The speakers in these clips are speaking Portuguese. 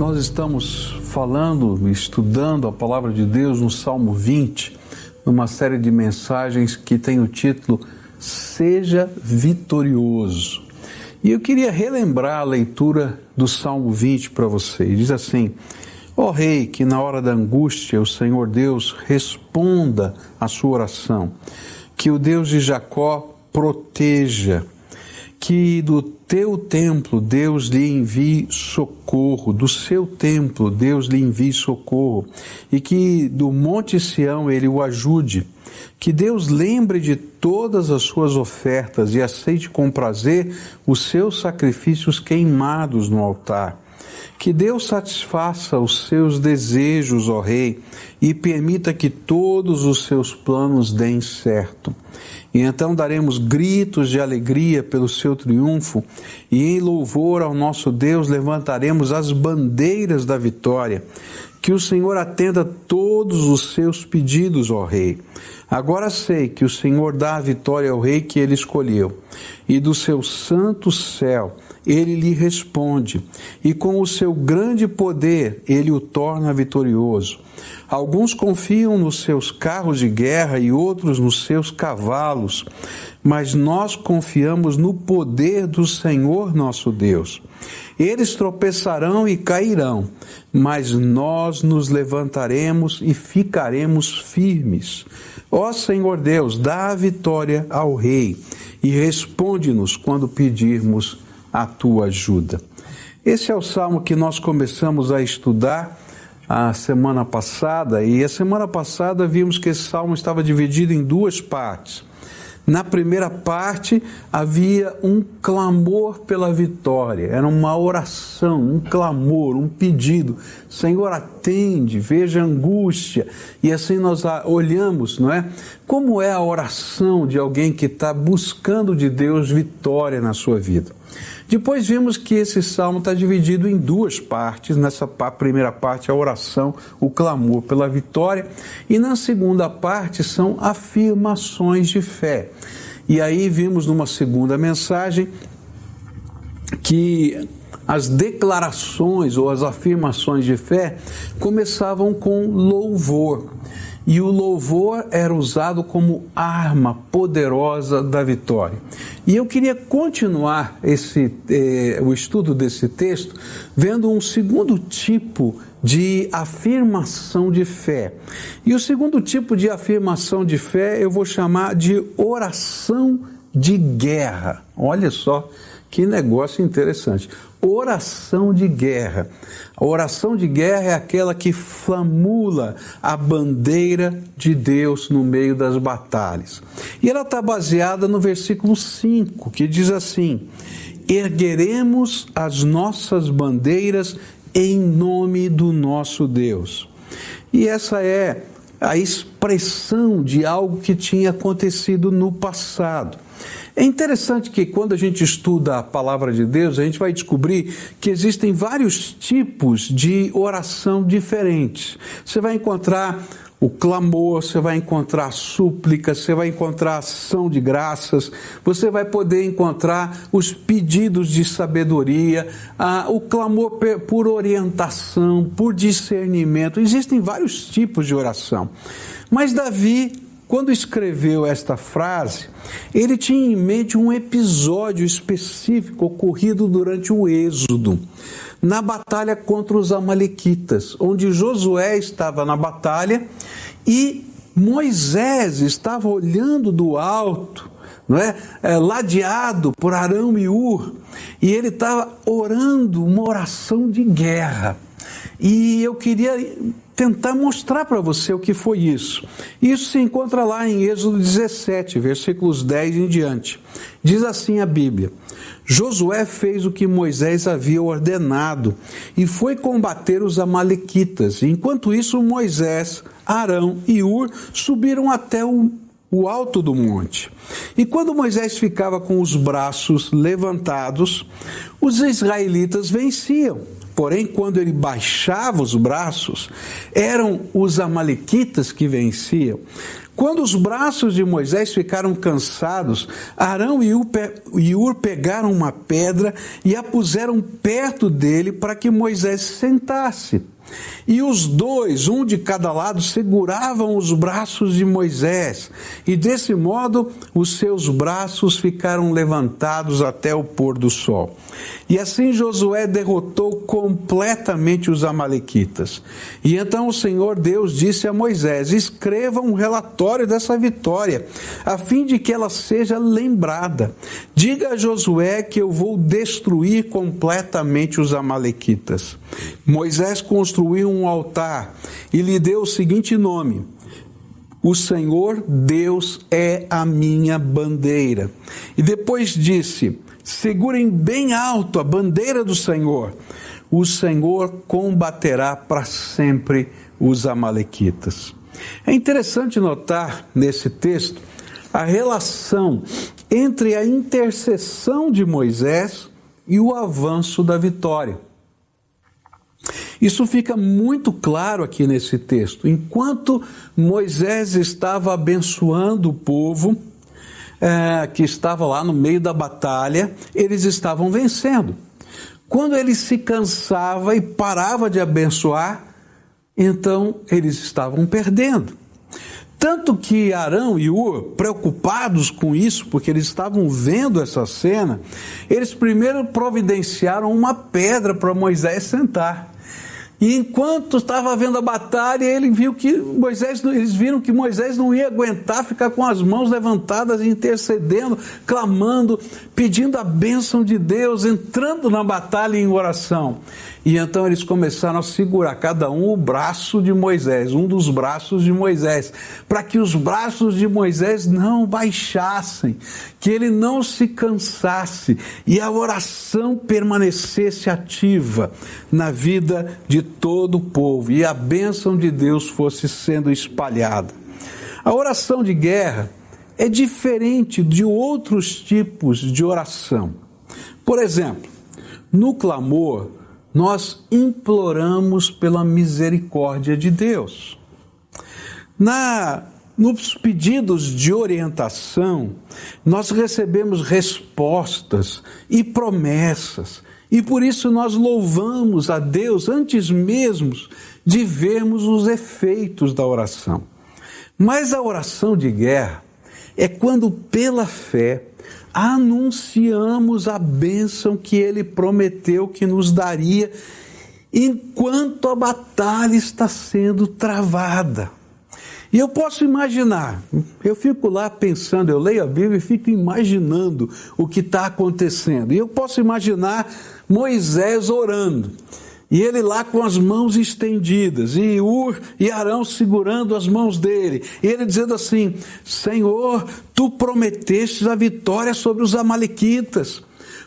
Nós estamos falando, estudando a palavra de Deus no Salmo 20, numa série de mensagens que tem o título Seja Vitorioso. E eu queria relembrar a leitura do Salmo 20 para vocês. Diz assim: Ó oh, Rei, que na hora da angústia o Senhor Deus responda a sua oração, que o Deus de Jacó proteja que do teu templo Deus lhe envie socorro, do seu templo Deus lhe envie socorro, e que do Monte Sião ele o ajude. Que Deus lembre de todas as suas ofertas e aceite com prazer os seus sacrifícios queimados no altar. Que Deus satisfaça os seus desejos, ó Rei, e permita que todos os seus planos deem certo. E então daremos gritos de alegria pelo seu triunfo, e em louvor ao nosso Deus levantaremos as bandeiras da vitória. Que o Senhor atenda todos os seus pedidos, ó Rei. Agora sei que o Senhor dá a vitória ao Rei que ele escolheu, e do seu santo céu ele lhe responde, e com o seu grande poder ele o torna vitorioso. Alguns confiam nos seus carros de guerra e outros nos seus cavalos, mas nós confiamos no poder do Senhor nosso Deus. Eles tropeçarão e cairão, mas nós nos levantaremos e ficaremos firmes. Ó Senhor Deus, dá a vitória ao Rei e responde-nos quando pedirmos a tua ajuda. Esse é o salmo que nós começamos a estudar a semana passada, e a semana passada vimos que esse salmo estava dividido em duas partes. Na primeira parte havia um clamor pela vitória, era uma oração, um clamor, um pedido. Senhor, atende, veja a angústia. E assim nós olhamos, não é? Como é a oração de alguém que está buscando de Deus vitória na sua vida. Depois vimos que esse salmo está dividido em duas partes. Nessa primeira parte, a oração, o clamor pela vitória, e na segunda parte são afirmações de fé. E aí vimos numa segunda mensagem que as declarações ou as afirmações de fé começavam com louvor. E o louvor era usado como arma poderosa da vitória. E eu queria continuar esse, eh, o estudo desse texto vendo um segundo tipo de afirmação de fé. E o segundo tipo de afirmação de fé eu vou chamar de oração de guerra. Olha só que negócio interessante. Oração de guerra. A oração de guerra é aquela que flamula a bandeira de Deus no meio das batalhas. E ela está baseada no versículo 5, que diz assim: Ergueremos as nossas bandeiras em nome do nosso Deus. E essa é a expressão de algo que tinha acontecido no passado. É interessante que quando a gente estuda a palavra de Deus, a gente vai descobrir que existem vários tipos de oração diferentes. Você vai encontrar o clamor, você vai encontrar súplica, você vai encontrar ação de graças, você vai poder encontrar os pedidos de sabedoria, o clamor por orientação, por discernimento. Existem vários tipos de oração. Mas Davi quando escreveu esta frase, ele tinha em mente um episódio específico ocorrido durante o Êxodo, na batalha contra os Amalequitas, onde Josué estava na batalha e Moisés estava olhando do alto, não é? é ladeado por Arão e Ur, e ele estava orando uma oração de guerra. E eu queria tentar mostrar para você o que foi isso. Isso se encontra lá em Êxodo 17, versículos 10 em diante. Diz assim a Bíblia: Josué fez o que Moisés havia ordenado e foi combater os Amalequitas. Enquanto isso, Moisés, Arão e Ur subiram até o o alto do monte. E quando Moisés ficava com os braços levantados, os israelitas venciam. Porém, quando ele baixava os braços, eram os amalequitas que venciam. Quando os braços de Moisés ficaram cansados, Arão e Ur pegaram uma pedra e a puseram perto dele para que Moisés sentasse. E os dois, um de cada lado, seguravam os braços de Moisés, e desse modo os seus braços ficaram levantados até o pôr do sol. E assim Josué derrotou completamente os Amalequitas. E então o Senhor Deus disse a Moisés: Escreva um relatório dessa vitória, a fim de que ela seja lembrada. Diga a Josué que eu vou destruir completamente os Amalequitas. Moisés construiu um altar e lhe deu o seguinte nome: O Senhor Deus é a minha bandeira. E depois disse: Segurem bem alto a bandeira do Senhor. O Senhor combaterá para sempre os Amalequitas. É interessante notar nesse texto a relação entre a intercessão de Moisés e o avanço da vitória. Isso fica muito claro aqui nesse texto. Enquanto Moisés estava abençoando o povo, é, que estava lá no meio da batalha, eles estavam vencendo. Quando ele se cansava e parava de abençoar, então eles estavam perdendo. Tanto que Arão e Ur, preocupados com isso, porque eles estavam vendo essa cena, eles primeiro providenciaram uma pedra para Moisés sentar. E enquanto estava vendo a batalha, ele viu que Moisés, eles viram que Moisés não ia aguentar ficar com as mãos levantadas, intercedendo, clamando, pedindo a bênção de Deus, entrando na batalha em oração. E então eles começaram a segurar cada um o braço de Moisés, um dos braços de Moisés, para que os braços de Moisés não baixassem, que ele não se cansasse e a oração permanecesse ativa na vida de todo o povo e a bênção de Deus fosse sendo espalhada. A oração de guerra é diferente de outros tipos de oração. Por exemplo, no clamor, nós imploramos pela misericórdia de Deus. Na nos pedidos de orientação, nós recebemos respostas e promessas, e por isso nós louvamos a Deus antes mesmo de vermos os efeitos da oração. Mas a oração de guerra é quando, pela fé, anunciamos a bênção que ele prometeu que nos daria enquanto a batalha está sendo travada. E eu posso imaginar, eu fico lá pensando, eu leio a Bíblia e fico imaginando o que está acontecendo. E eu posso imaginar Moisés orando. E ele lá com as mãos estendidas, e Ur e Arão segurando as mãos dele, e ele dizendo assim: Senhor, tu prometestes a vitória sobre os Amalequitas.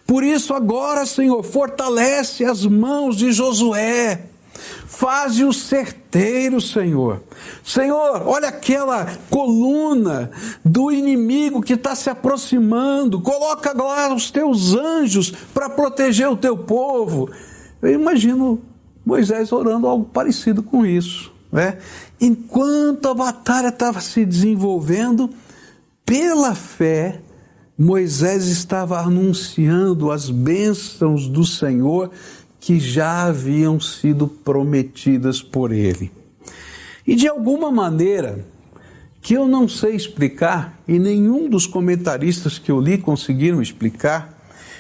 Por isso, agora, Senhor, fortalece as mãos de Josué. Faze-o certeiro, Senhor. Senhor, olha aquela coluna do inimigo que está se aproximando. Coloca lá os teus anjos para proteger o teu povo. Eu imagino Moisés orando algo parecido com isso. Né? Enquanto a batalha estava se desenvolvendo, pela fé, Moisés estava anunciando as bênçãos do Senhor que já haviam sido prometidas por ele. E de alguma maneira, que eu não sei explicar, e nenhum dos comentaristas que eu li conseguiram explicar,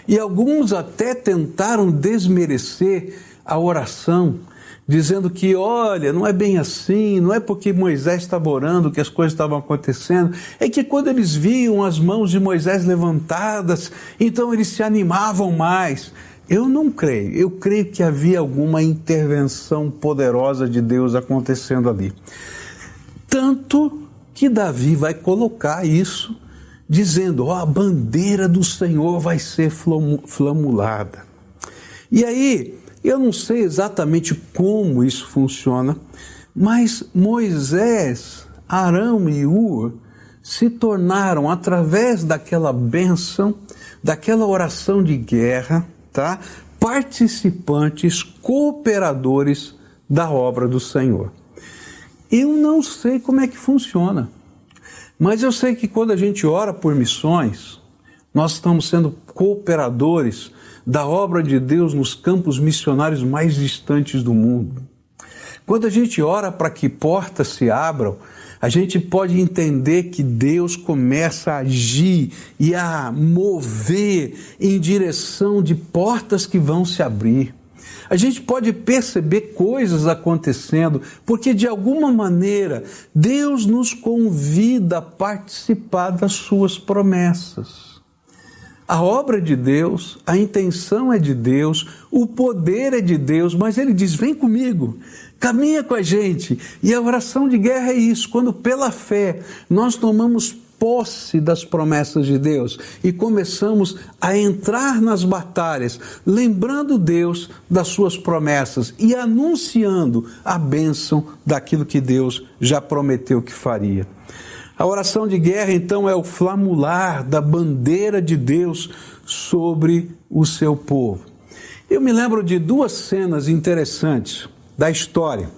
e alguns até tentaram desmerecer a oração, dizendo que, olha, não é bem assim, não é porque Moisés estava orando que as coisas estavam acontecendo, é que quando eles viam as mãos de Moisés levantadas, então eles se animavam mais. Eu não creio, eu creio que havia alguma intervenção poderosa de Deus acontecendo ali. Tanto que Davi vai colocar isso dizendo: a bandeira do Senhor vai ser flamulada. E aí, eu não sei exatamente como isso funciona, mas Moisés, Arão e Ur se tornaram, através daquela bênção, daquela oração de guerra, tá? participantes, cooperadores da obra do Senhor. Eu não sei como é que funciona. Mas eu sei que quando a gente ora por missões, nós estamos sendo cooperadores da obra de Deus nos campos missionários mais distantes do mundo. Quando a gente ora para que portas se abram, a gente pode entender que Deus começa a agir e a mover em direção de portas que vão se abrir. A gente pode perceber coisas acontecendo, porque de alguma maneira Deus nos convida a participar das suas promessas. A obra é de Deus, a intenção é de Deus, o poder é de Deus, mas ele diz: vem comigo, caminha com a gente. E a oração de guerra é isso, quando pela fé nós tomamos posse das promessas de Deus e começamos a entrar nas batalhas, lembrando Deus das suas promessas e anunciando a bênção daquilo que Deus já prometeu que faria. A oração de guerra, então, é o flamular da bandeira de Deus sobre o seu povo. Eu me lembro de duas cenas interessantes da história.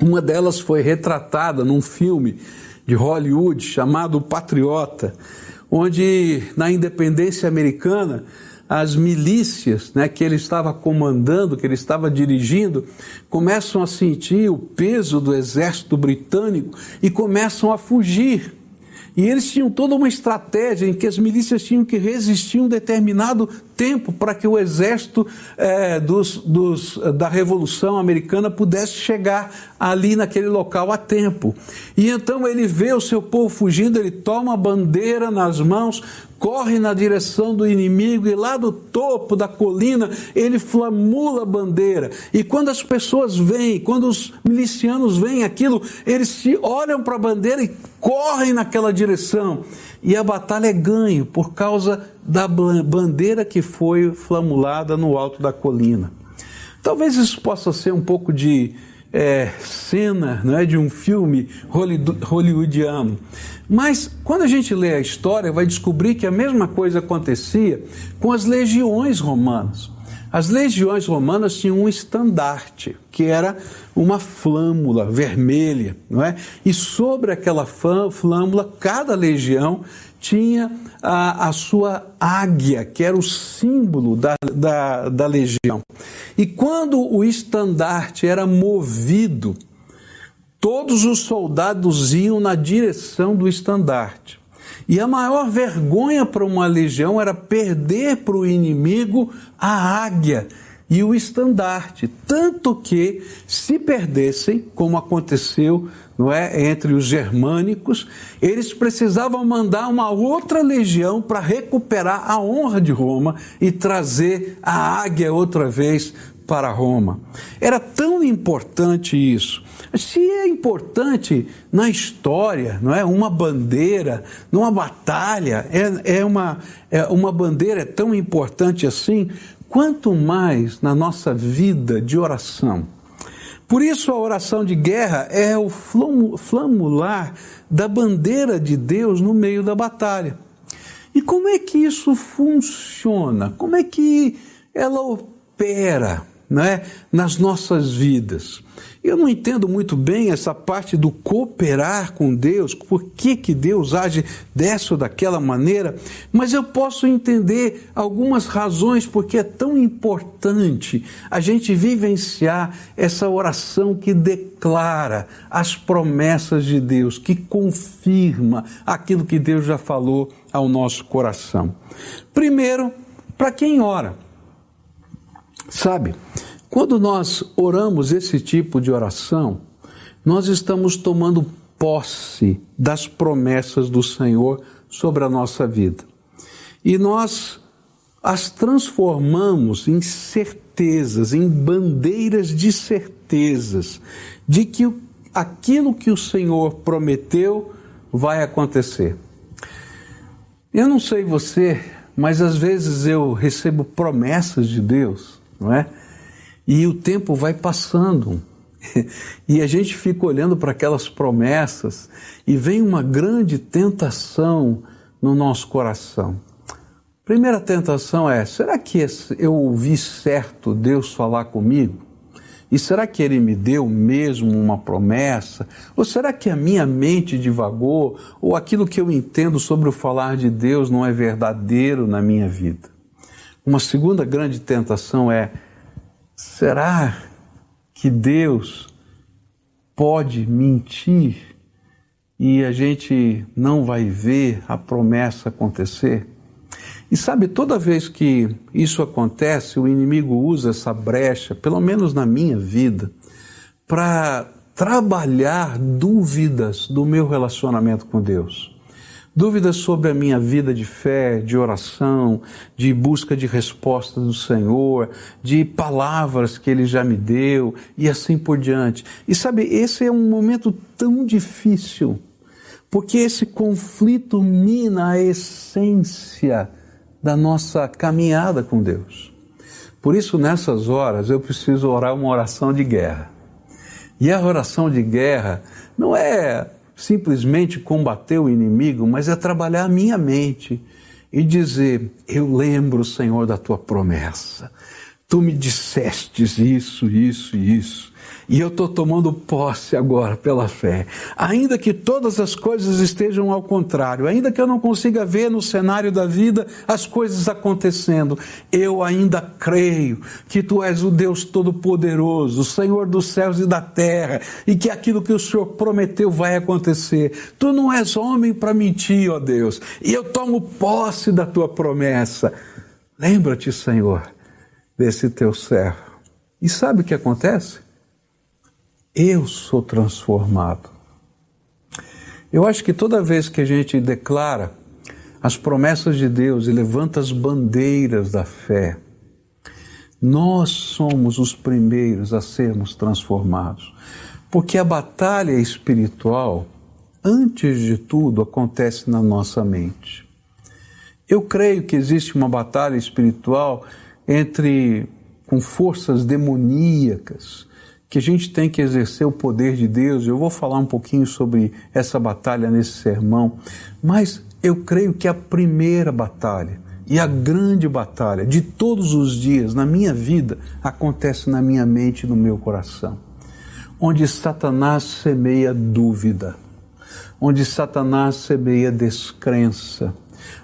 Uma delas foi retratada num filme de Hollywood chamado Patriota, onde na independência americana as milícias né, que ele estava comandando, que ele estava dirigindo, começam a sentir o peso do exército britânico e começam a fugir. E eles tinham toda uma estratégia em que as milícias tinham que resistir um determinado tempo para que o exército é, dos, dos, da Revolução Americana pudesse chegar ali naquele local a tempo. E então ele vê o seu povo fugindo, ele toma a bandeira nas mãos, corre na direção do inimigo e lá do topo da colina ele flamula a bandeira. E quando as pessoas vêm, quando os milicianos veem aquilo, eles se olham para a bandeira e correm naquela direção. E a batalha é ganho por causa da bandeira que foi flamulada no alto da colina. Talvez isso possa ser um pouco de é, cena né, de um filme hollywoodiano. Mas quando a gente lê a história, vai descobrir que a mesma coisa acontecia com as legiões romanas. As legiões romanas tinham um estandarte, que era uma flâmula vermelha, não é? E sobre aquela flâmula, cada legião tinha a, a sua águia, que era o símbolo da, da, da legião. E quando o estandarte era movido, todos os soldados iam na direção do estandarte. E a maior vergonha para uma legião era perder para o inimigo a águia e o estandarte, tanto que se perdessem, como aconteceu não é, entre os germânicos, eles precisavam mandar uma outra legião para recuperar a honra de Roma e trazer a águia outra vez para Roma. Era tão importante isso. Se é importante na história, não é? Uma bandeira, numa batalha, é, é, uma, é uma bandeira é tão importante assim, quanto mais na nossa vida de oração. Por isso, a oração de guerra é o flamular da bandeira de Deus no meio da batalha. E como é que isso funciona? Como é que ela opera né, nas nossas vidas? Eu não entendo muito bem essa parte do cooperar com Deus, por que, que Deus age dessa ou daquela maneira, mas eu posso entender algumas razões porque é tão importante a gente vivenciar essa oração que declara as promessas de Deus, que confirma aquilo que Deus já falou ao nosso coração. Primeiro, para quem ora, sabe? Quando nós oramos esse tipo de oração, nós estamos tomando posse das promessas do Senhor sobre a nossa vida. E nós as transformamos em certezas, em bandeiras de certezas, de que aquilo que o Senhor prometeu vai acontecer. Eu não sei você, mas às vezes eu recebo promessas de Deus, não é? E o tempo vai passando. E a gente fica olhando para aquelas promessas e vem uma grande tentação no nosso coração. Primeira tentação é: será que eu ouvi certo Deus falar comigo? E será que ele me deu mesmo uma promessa? Ou será que a minha mente divagou? Ou aquilo que eu entendo sobre o falar de Deus não é verdadeiro na minha vida? Uma segunda grande tentação é: será que Deus pode mentir e a gente não vai ver a promessa acontecer? E sabe, toda vez que isso acontece, o inimigo usa essa brecha, pelo menos na minha vida, para trabalhar dúvidas do meu relacionamento com Deus. Dúvidas sobre a minha vida de fé, de oração, de busca de resposta do Senhor, de palavras que Ele já me deu e assim por diante. E sabe, esse é um momento tão difícil, porque esse conflito mina a essência da nossa caminhada com Deus. Por isso, nessas horas, eu preciso orar uma oração de guerra. E a oração de guerra não é simplesmente combater o inimigo, mas é trabalhar a minha mente e dizer: Eu lembro, Senhor, da tua promessa. Tu me dissestes isso, isso e isso. E eu estou tomando posse agora pela fé. Ainda que todas as coisas estejam ao contrário, ainda que eu não consiga ver no cenário da vida as coisas acontecendo, eu ainda creio que Tu és o Deus Todo-Poderoso, o Senhor dos céus e da terra, e que aquilo que o Senhor prometeu vai acontecer. Tu não és homem para mentir, ó Deus, e eu tomo posse da Tua promessa. Lembra-te, Senhor, desse Teu servo. E sabe o que acontece? Eu sou transformado. Eu acho que toda vez que a gente declara as promessas de Deus e levanta as bandeiras da fé, nós somos os primeiros a sermos transformados. Porque a batalha espiritual, antes de tudo, acontece na nossa mente. Eu creio que existe uma batalha espiritual entre com forças demoníacas que a gente tem que exercer o poder de Deus. Eu vou falar um pouquinho sobre essa batalha nesse sermão, mas eu creio que a primeira batalha e a grande batalha de todos os dias na minha vida acontece na minha mente e no meu coração, onde Satanás semeia dúvida, onde Satanás semeia descrença,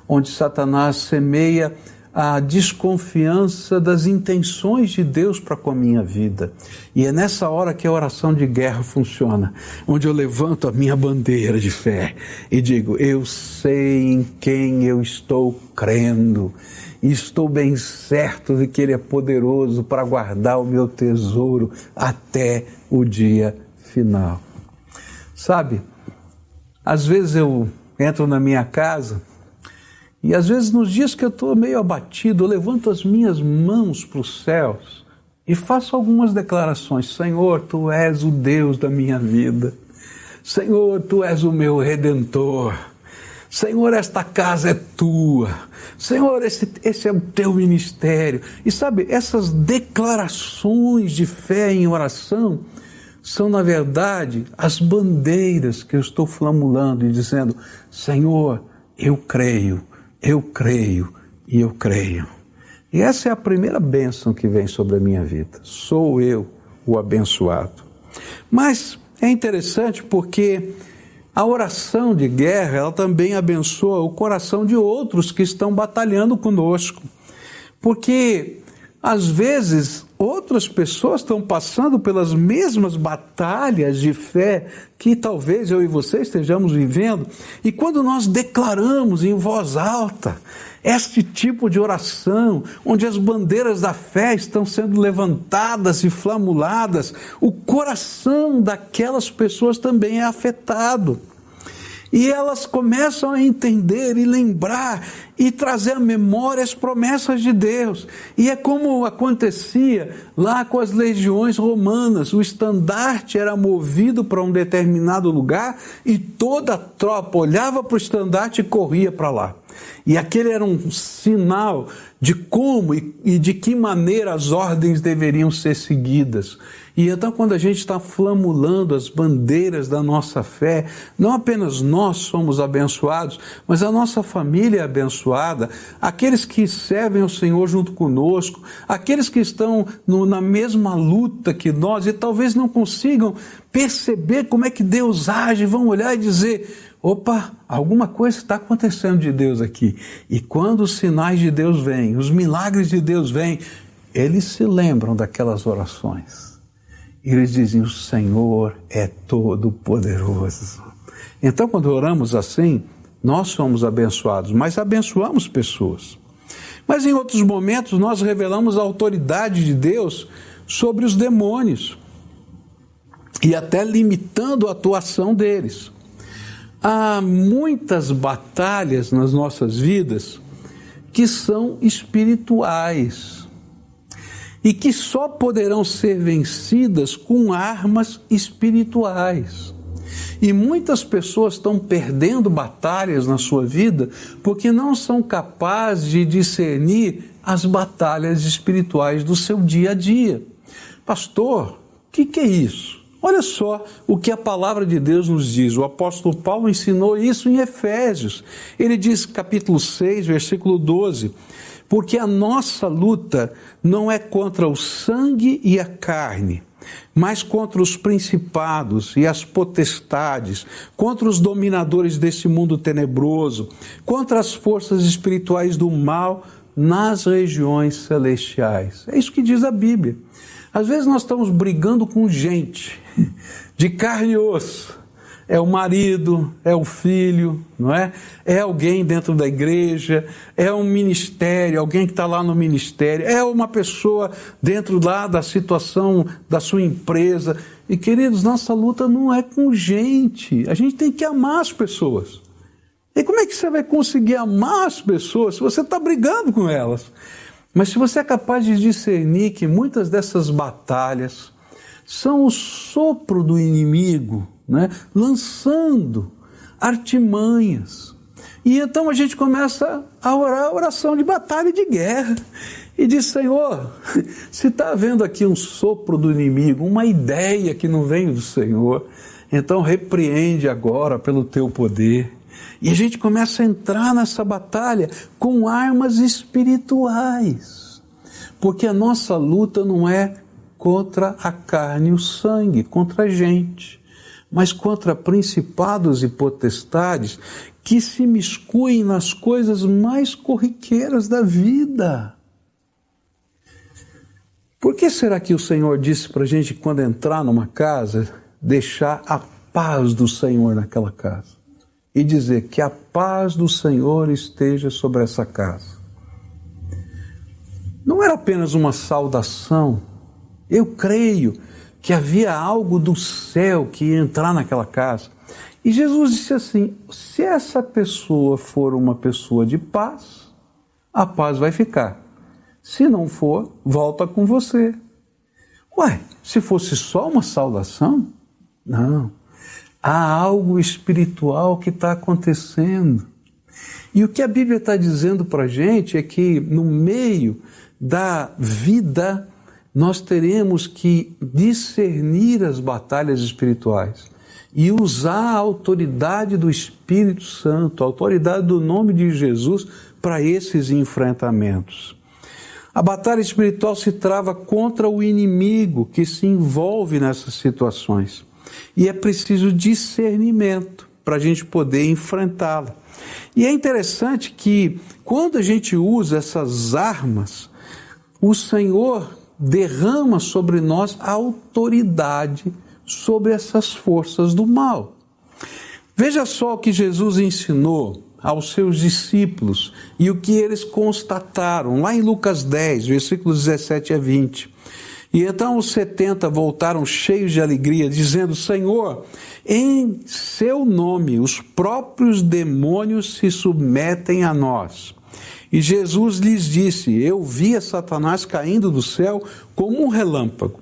onde Satanás semeia a desconfiança das intenções de Deus para com a minha vida. E é nessa hora que a oração de guerra funciona, onde eu levanto a minha bandeira de fé e digo: Eu sei em quem eu estou crendo. E estou bem certo de que Ele é poderoso para guardar o meu tesouro até o dia final. Sabe, às vezes eu entro na minha casa e às vezes, nos dias que eu estou meio abatido, eu levanto as minhas mãos para os céus e faço algumas declarações: Senhor, tu és o Deus da minha vida. Senhor, tu és o meu redentor. Senhor, esta casa é tua. Senhor, esse, esse é o teu ministério. E sabe, essas declarações de fé em oração são, na verdade, as bandeiras que eu estou flamulando e dizendo: Senhor, eu creio eu creio e eu creio. E essa é a primeira bênção que vem sobre a minha vida. Sou eu o abençoado. Mas é interessante porque a oração de guerra, ela também abençoa o coração de outros que estão batalhando conosco. Porque às vezes outras pessoas estão passando pelas mesmas batalhas de fé que talvez eu e você estejamos vivendo, e quando nós declaramos em voz alta este tipo de oração, onde as bandeiras da fé estão sendo levantadas e flamuladas, o coração daquelas pessoas também é afetado. E elas começam a entender e lembrar e trazer à memória as promessas de Deus. E é como acontecia lá com as legiões romanas: o estandarte era movido para um determinado lugar e toda a tropa olhava para o estandarte e corria para lá. E aquele era um sinal de como e de que maneira as ordens deveriam ser seguidas. E então, quando a gente está flamulando as bandeiras da nossa fé, não apenas nós somos abençoados, mas a nossa família é abençoada, aqueles que servem ao Senhor junto conosco, aqueles que estão no, na mesma luta que nós e talvez não consigam perceber como é que Deus age, vão olhar e dizer: opa, alguma coisa está acontecendo de Deus aqui. E quando os sinais de Deus vêm, os milagres de Deus vêm, eles se lembram daquelas orações. E eles dizem: O Senhor é todo poderoso. Então, quando oramos assim, nós somos abençoados, mas abençoamos pessoas. Mas em outros momentos, nós revelamos a autoridade de Deus sobre os demônios e até limitando a atuação deles. Há muitas batalhas nas nossas vidas que são espirituais e que só poderão ser vencidas com armas espirituais. E muitas pessoas estão perdendo batalhas na sua vida porque não são capazes de discernir as batalhas espirituais do seu dia a dia. Pastor, o que, que é isso? Olha só o que a palavra de Deus nos diz. O apóstolo Paulo ensinou isso em Efésios. Ele diz, capítulo 6, versículo 12: Porque a nossa luta não é contra o sangue e a carne, mas contra os principados e as potestades, contra os dominadores desse mundo tenebroso, contra as forças espirituais do mal nas regiões celestiais. É isso que diz a Bíblia. Às vezes nós estamos brigando com gente de carne e osso. É o marido, é o filho, não é? É alguém dentro da igreja, é um ministério, alguém que está lá no ministério, é uma pessoa dentro lá da situação da sua empresa. E queridos, nossa luta não é com gente. A gente tem que amar as pessoas. E como é que você vai conseguir amar as pessoas se você está brigando com elas? Mas se você é capaz de discernir que muitas dessas batalhas são o sopro do inimigo, né? lançando artimanhas. E então a gente começa a orar a oração de batalha e de guerra. E diz: Senhor, se está havendo aqui um sopro do inimigo, uma ideia que não vem do Senhor, então repreende agora pelo teu poder. E a gente começa a entrar nessa batalha com armas espirituais. Porque a nossa luta não é contra a carne e o sangue, contra a gente, mas contra principados e potestades que se miscuem nas coisas mais corriqueiras da vida. Por que será que o Senhor disse para a gente, quando entrar numa casa, deixar a paz do Senhor naquela casa? E dizer que a paz do Senhor esteja sobre essa casa. Não era apenas uma saudação, eu creio que havia algo do céu que ia entrar naquela casa. E Jesus disse assim: se essa pessoa for uma pessoa de paz, a paz vai ficar. Se não for, volta com você. Ué, se fosse só uma saudação? Não há algo espiritual que está acontecendo. E o que a Bíblia está dizendo para a gente é que no meio da vida nós teremos que discernir as batalhas espirituais e usar a autoridade do Espírito Santo, a autoridade do nome de Jesus para esses enfrentamentos. A batalha espiritual se trava contra o inimigo que se envolve nessas situações. E é preciso discernimento para a gente poder enfrentá-la. E é interessante que quando a gente usa essas armas, o Senhor derrama sobre nós a autoridade sobre essas forças do mal. Veja só o que Jesus ensinou aos seus discípulos e o que eles constataram, lá em Lucas 10, versículos 17 a 20. E então os setenta voltaram cheios de alegria, dizendo: Senhor, em seu nome os próprios demônios se submetem a nós. E Jesus lhes disse: Eu via Satanás caindo do céu como um relâmpago.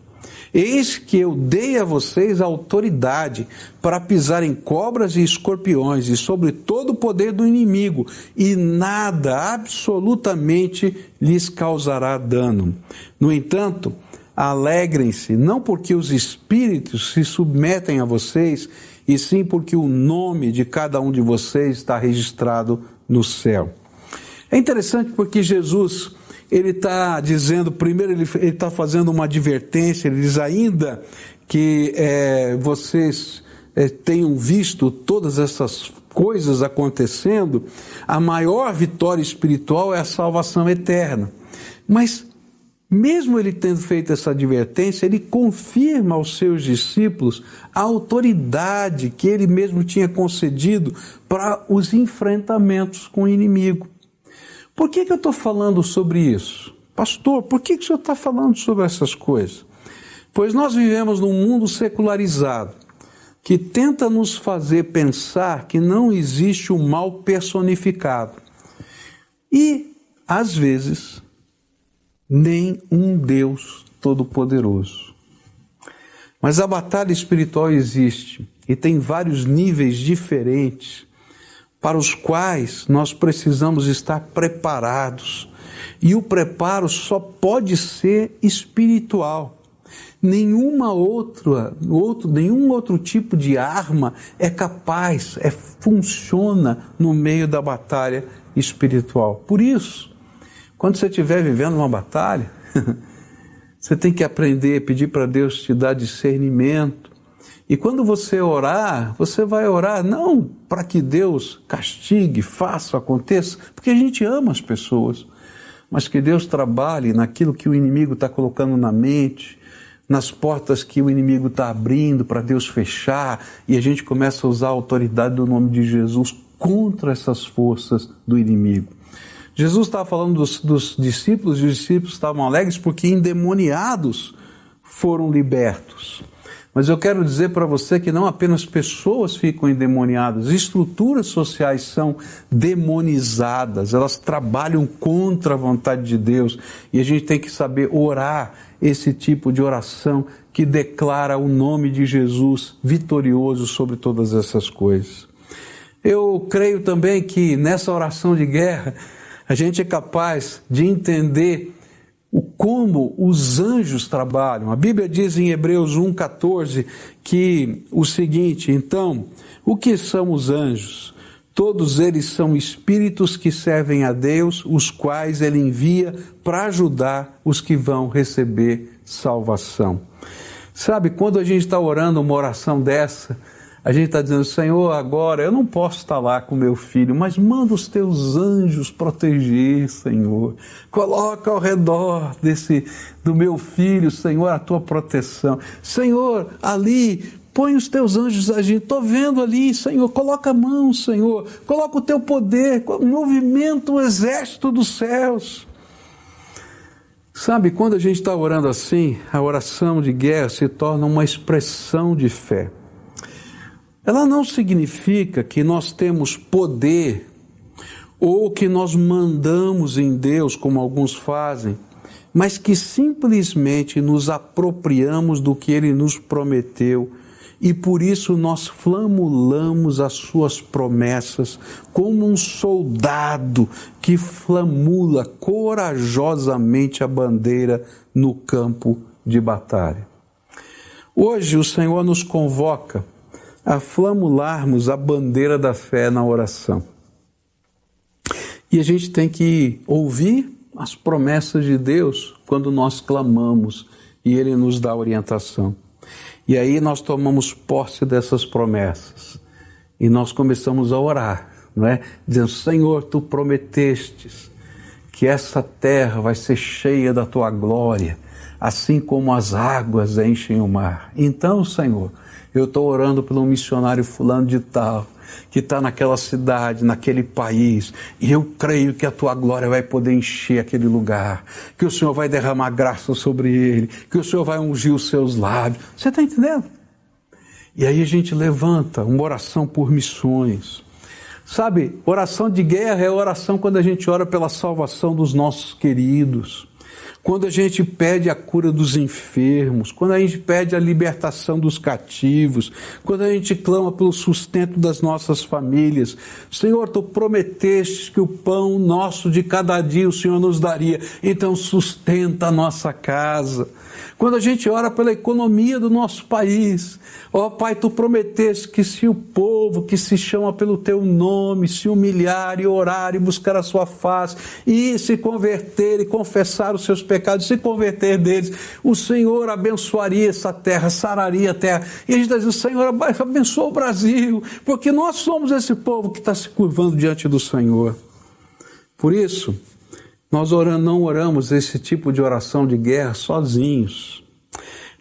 Eis que eu dei a vocês autoridade para pisar em cobras e escorpiões e sobre todo o poder do inimigo, e nada, absolutamente, lhes causará dano. No entanto, alegrem-se, não porque os espíritos se submetem a vocês, e sim porque o nome de cada um de vocês está registrado no céu. É interessante porque Jesus ele está dizendo, primeiro ele está fazendo uma advertência, ele diz ainda que é, vocês é, tenham visto todas essas coisas acontecendo, a maior vitória espiritual é a salvação eterna. Mas, mesmo ele tendo feito essa advertência, ele confirma aos seus discípulos a autoridade que ele mesmo tinha concedido para os enfrentamentos com o inimigo. Por que, que eu estou falando sobre isso? Pastor, por que, que o senhor está falando sobre essas coisas? Pois nós vivemos num mundo secularizado que tenta nos fazer pensar que não existe o mal personificado. E, às vezes, nem um Deus todo-poderoso. Mas a batalha espiritual existe e tem vários níveis diferentes para os quais nós precisamos estar preparados. E o preparo só pode ser espiritual. Nenhuma outra, outro, nenhum outro tipo de arma é capaz, é funciona no meio da batalha espiritual. Por isso, quando você estiver vivendo uma batalha, você tem que aprender, pedir para Deus te dar discernimento, e quando você orar, você vai orar não para que Deus castigue, faça, aconteça, porque a gente ama as pessoas, mas que Deus trabalhe naquilo que o inimigo está colocando na mente, nas portas que o inimigo está abrindo para Deus fechar, e a gente começa a usar a autoridade do nome de Jesus contra essas forças do inimigo. Jesus estava falando dos, dos discípulos, e os discípulos estavam alegres porque endemoniados foram libertos. Mas eu quero dizer para você que não apenas pessoas ficam endemoniadas, estruturas sociais são demonizadas, elas trabalham contra a vontade de Deus e a gente tem que saber orar esse tipo de oração que declara o nome de Jesus vitorioso sobre todas essas coisas. Eu creio também que nessa oração de guerra a gente é capaz de entender o como os anjos trabalham. A Bíblia diz em Hebreus 1,14 que o seguinte: então, o que são os anjos? Todos eles são espíritos que servem a Deus, os quais ele envia para ajudar os que vão receber salvação. Sabe, quando a gente está orando uma oração dessa, a gente está dizendo, Senhor, agora eu não posso estar lá com meu filho, mas manda os teus anjos proteger, Senhor. Coloca ao redor desse do meu filho, Senhor, a tua proteção. Senhor, ali põe os teus anjos agindo. Estou vendo ali, Senhor, coloca a mão, Senhor, coloca o teu poder, movimento o exército dos céus. Sabe, quando a gente está orando assim, a oração de guerra se torna uma expressão de fé. Ela não significa que nós temos poder ou que nós mandamos em Deus, como alguns fazem, mas que simplesmente nos apropriamos do que Ele nos prometeu e por isso nós flamulamos as Suas promessas como um soldado que flamula corajosamente a bandeira no campo de batalha. Hoje o Senhor nos convoca a flamularmos a bandeira da fé na oração. E a gente tem que ouvir as promessas de Deus quando nós clamamos e Ele nos dá orientação. E aí nós tomamos posse dessas promessas e nós começamos a orar, não é? Dizendo: Senhor, tu prometestes que essa terra vai ser cheia da tua glória, assim como as águas enchem o mar. Então, Senhor, eu estou orando pelo missionário fulano de tal, que está naquela cidade, naquele país, e eu creio que a tua glória vai poder encher aquele lugar, que o Senhor vai derramar graça sobre ele, que o Senhor vai ungir os seus lábios. Você está entendendo? E aí a gente levanta uma oração por missões. Sabe, oração de guerra é oração quando a gente ora pela salvação dos nossos queridos quando a gente pede a cura dos enfermos, quando a gente pede a libertação dos cativos, quando a gente clama pelo sustento das nossas famílias. Senhor, tu prometeste que o pão nosso de cada dia o Senhor nos daria, então sustenta a nossa casa. Quando a gente ora pela economia do nosso país, ó Pai, tu prometeste que se o povo que se chama pelo teu nome se humilhar e orar e buscar a sua face e se converter e confessar os seus pecados, se converter deles, o Senhor abençoaria essa terra, sararia a terra. E a gente está dizendo, Senhor, abençoa o Brasil, porque nós somos esse povo que está se curvando diante do Senhor. Por isso, nós não oramos esse tipo de oração de guerra sozinhos.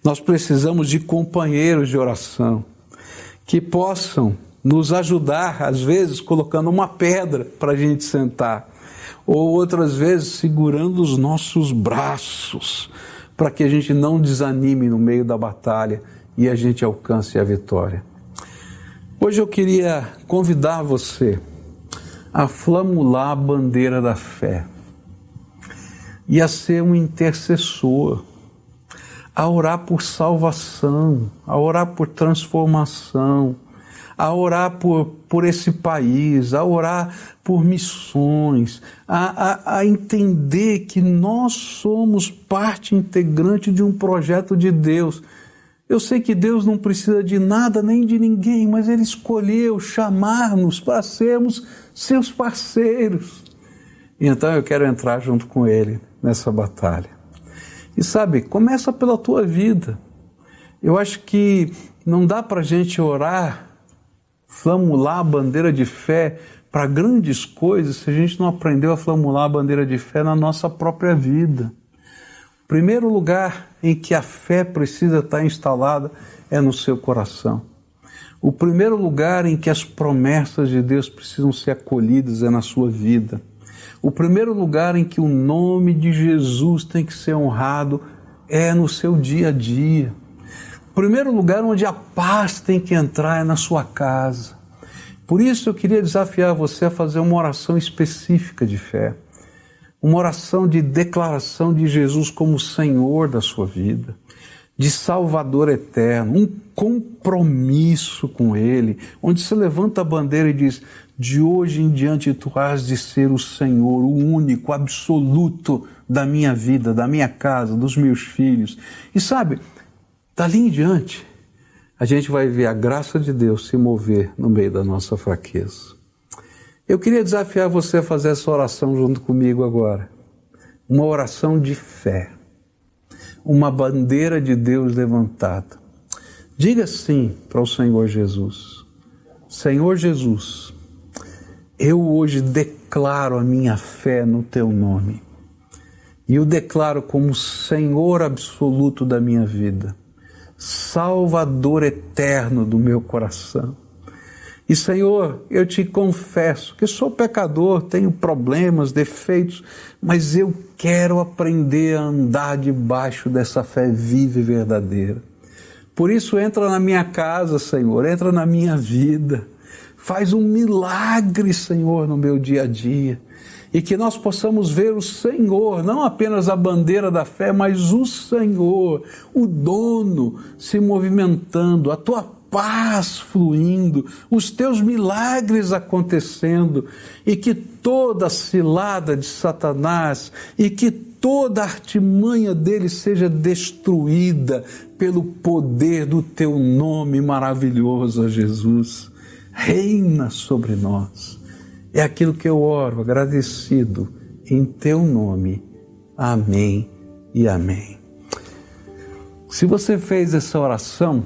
Nós precisamos de companheiros de oração que possam nos ajudar, às vezes colocando uma pedra para a gente sentar, ou outras vezes segurando os nossos braços, para que a gente não desanime no meio da batalha e a gente alcance a vitória. Hoje eu queria convidar você a flamular a bandeira da fé e a ser um intercessor, a orar por salvação, a orar por transformação, a orar por, por esse país, a orar por missões, a, a, a entender que nós somos parte integrante de um projeto de Deus. Eu sei que Deus não precisa de nada nem de ninguém, mas Ele escolheu chamar-nos para sermos seus parceiros. Então eu quero entrar junto com Ele nessa batalha. E sabe, começa pela tua vida. Eu acho que não dá para a gente orar, flamular a bandeira de fé para grandes coisas se a gente não aprendeu a flamular a bandeira de fé na nossa própria vida. O primeiro lugar em que a fé precisa estar instalada é no seu coração. O primeiro lugar em que as promessas de Deus precisam ser acolhidas é na sua vida. O primeiro lugar em que o nome de Jesus tem que ser honrado é no seu dia a dia. O primeiro lugar onde a paz tem que entrar é na sua casa. Por isso eu queria desafiar você a fazer uma oração específica de fé. Uma oração de declaração de Jesus como Senhor da sua vida, de Salvador eterno, um compromisso com Ele, onde se levanta a bandeira e diz: de hoje em diante tu has de ser o Senhor, o único, absoluto da minha vida, da minha casa, dos meus filhos. E sabe, dali em diante, a gente vai ver a graça de Deus se mover no meio da nossa fraqueza. Eu queria desafiar você a fazer essa oração junto comigo agora. Uma oração de fé. Uma bandeira de Deus levantada. Diga sim para o Senhor Jesus. Senhor Jesus, eu hoje declaro a minha fé no teu nome e o declaro como Senhor absoluto da minha vida, Salvador eterno do meu coração. E Senhor, eu te confesso que sou pecador, tenho problemas, defeitos, mas eu quero aprender a andar debaixo dessa fé viva e verdadeira. Por isso, entra na minha casa, Senhor, entra na minha vida Faz um milagre, Senhor, no meu dia a dia. E que nós possamos ver o Senhor, não apenas a bandeira da fé, mas o Senhor, o dono, se movimentando, a tua paz fluindo, os teus milagres acontecendo, e que toda cilada de Satanás e que toda artimanha dele seja destruída pelo poder do teu nome maravilhoso, Jesus reina sobre nós. É aquilo que eu oro, agradecido em teu nome. Amém e amém. Se você fez essa oração,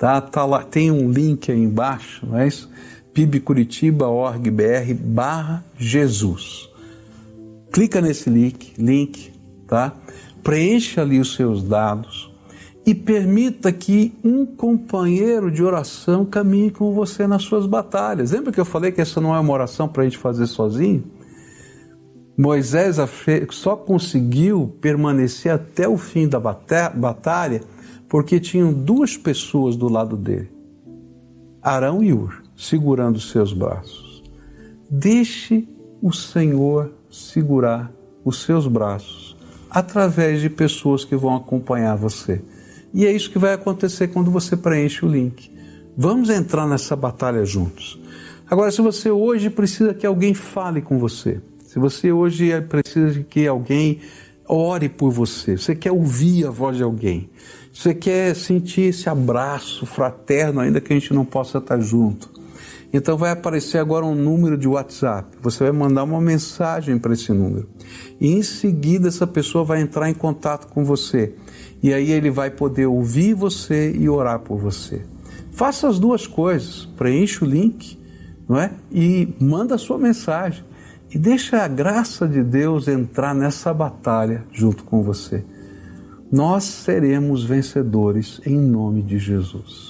tá, tá lá, tem um link aí embaixo, não é isso? pibcuritiba.org.br barra Jesus. Clica nesse link, link, tá? Preencha ali os seus dados e permita que um companheiro de oração caminhe com você nas suas batalhas. Lembra que eu falei que essa não é uma oração para a gente fazer sozinho? Moisés só conseguiu permanecer até o fim da batalha porque tinham duas pessoas do lado dele, Arão e Ur, segurando seus braços. Deixe o Senhor segurar os seus braços através de pessoas que vão acompanhar você. E é isso que vai acontecer quando você preenche o link. Vamos entrar nessa batalha juntos. Agora, se você hoje precisa que alguém fale com você, se você hoje precisa que alguém ore por você, você quer ouvir a voz de alguém, você quer sentir esse abraço fraterno, ainda que a gente não possa estar junto. Então vai aparecer agora um número de WhatsApp. Você vai mandar uma mensagem para esse número. E em seguida essa pessoa vai entrar em contato com você. E aí ele vai poder ouvir você e orar por você. Faça as duas coisas. Preencha o link, não é? E manda a sua mensagem e deixa a graça de Deus entrar nessa batalha junto com você. Nós seremos vencedores em nome de Jesus.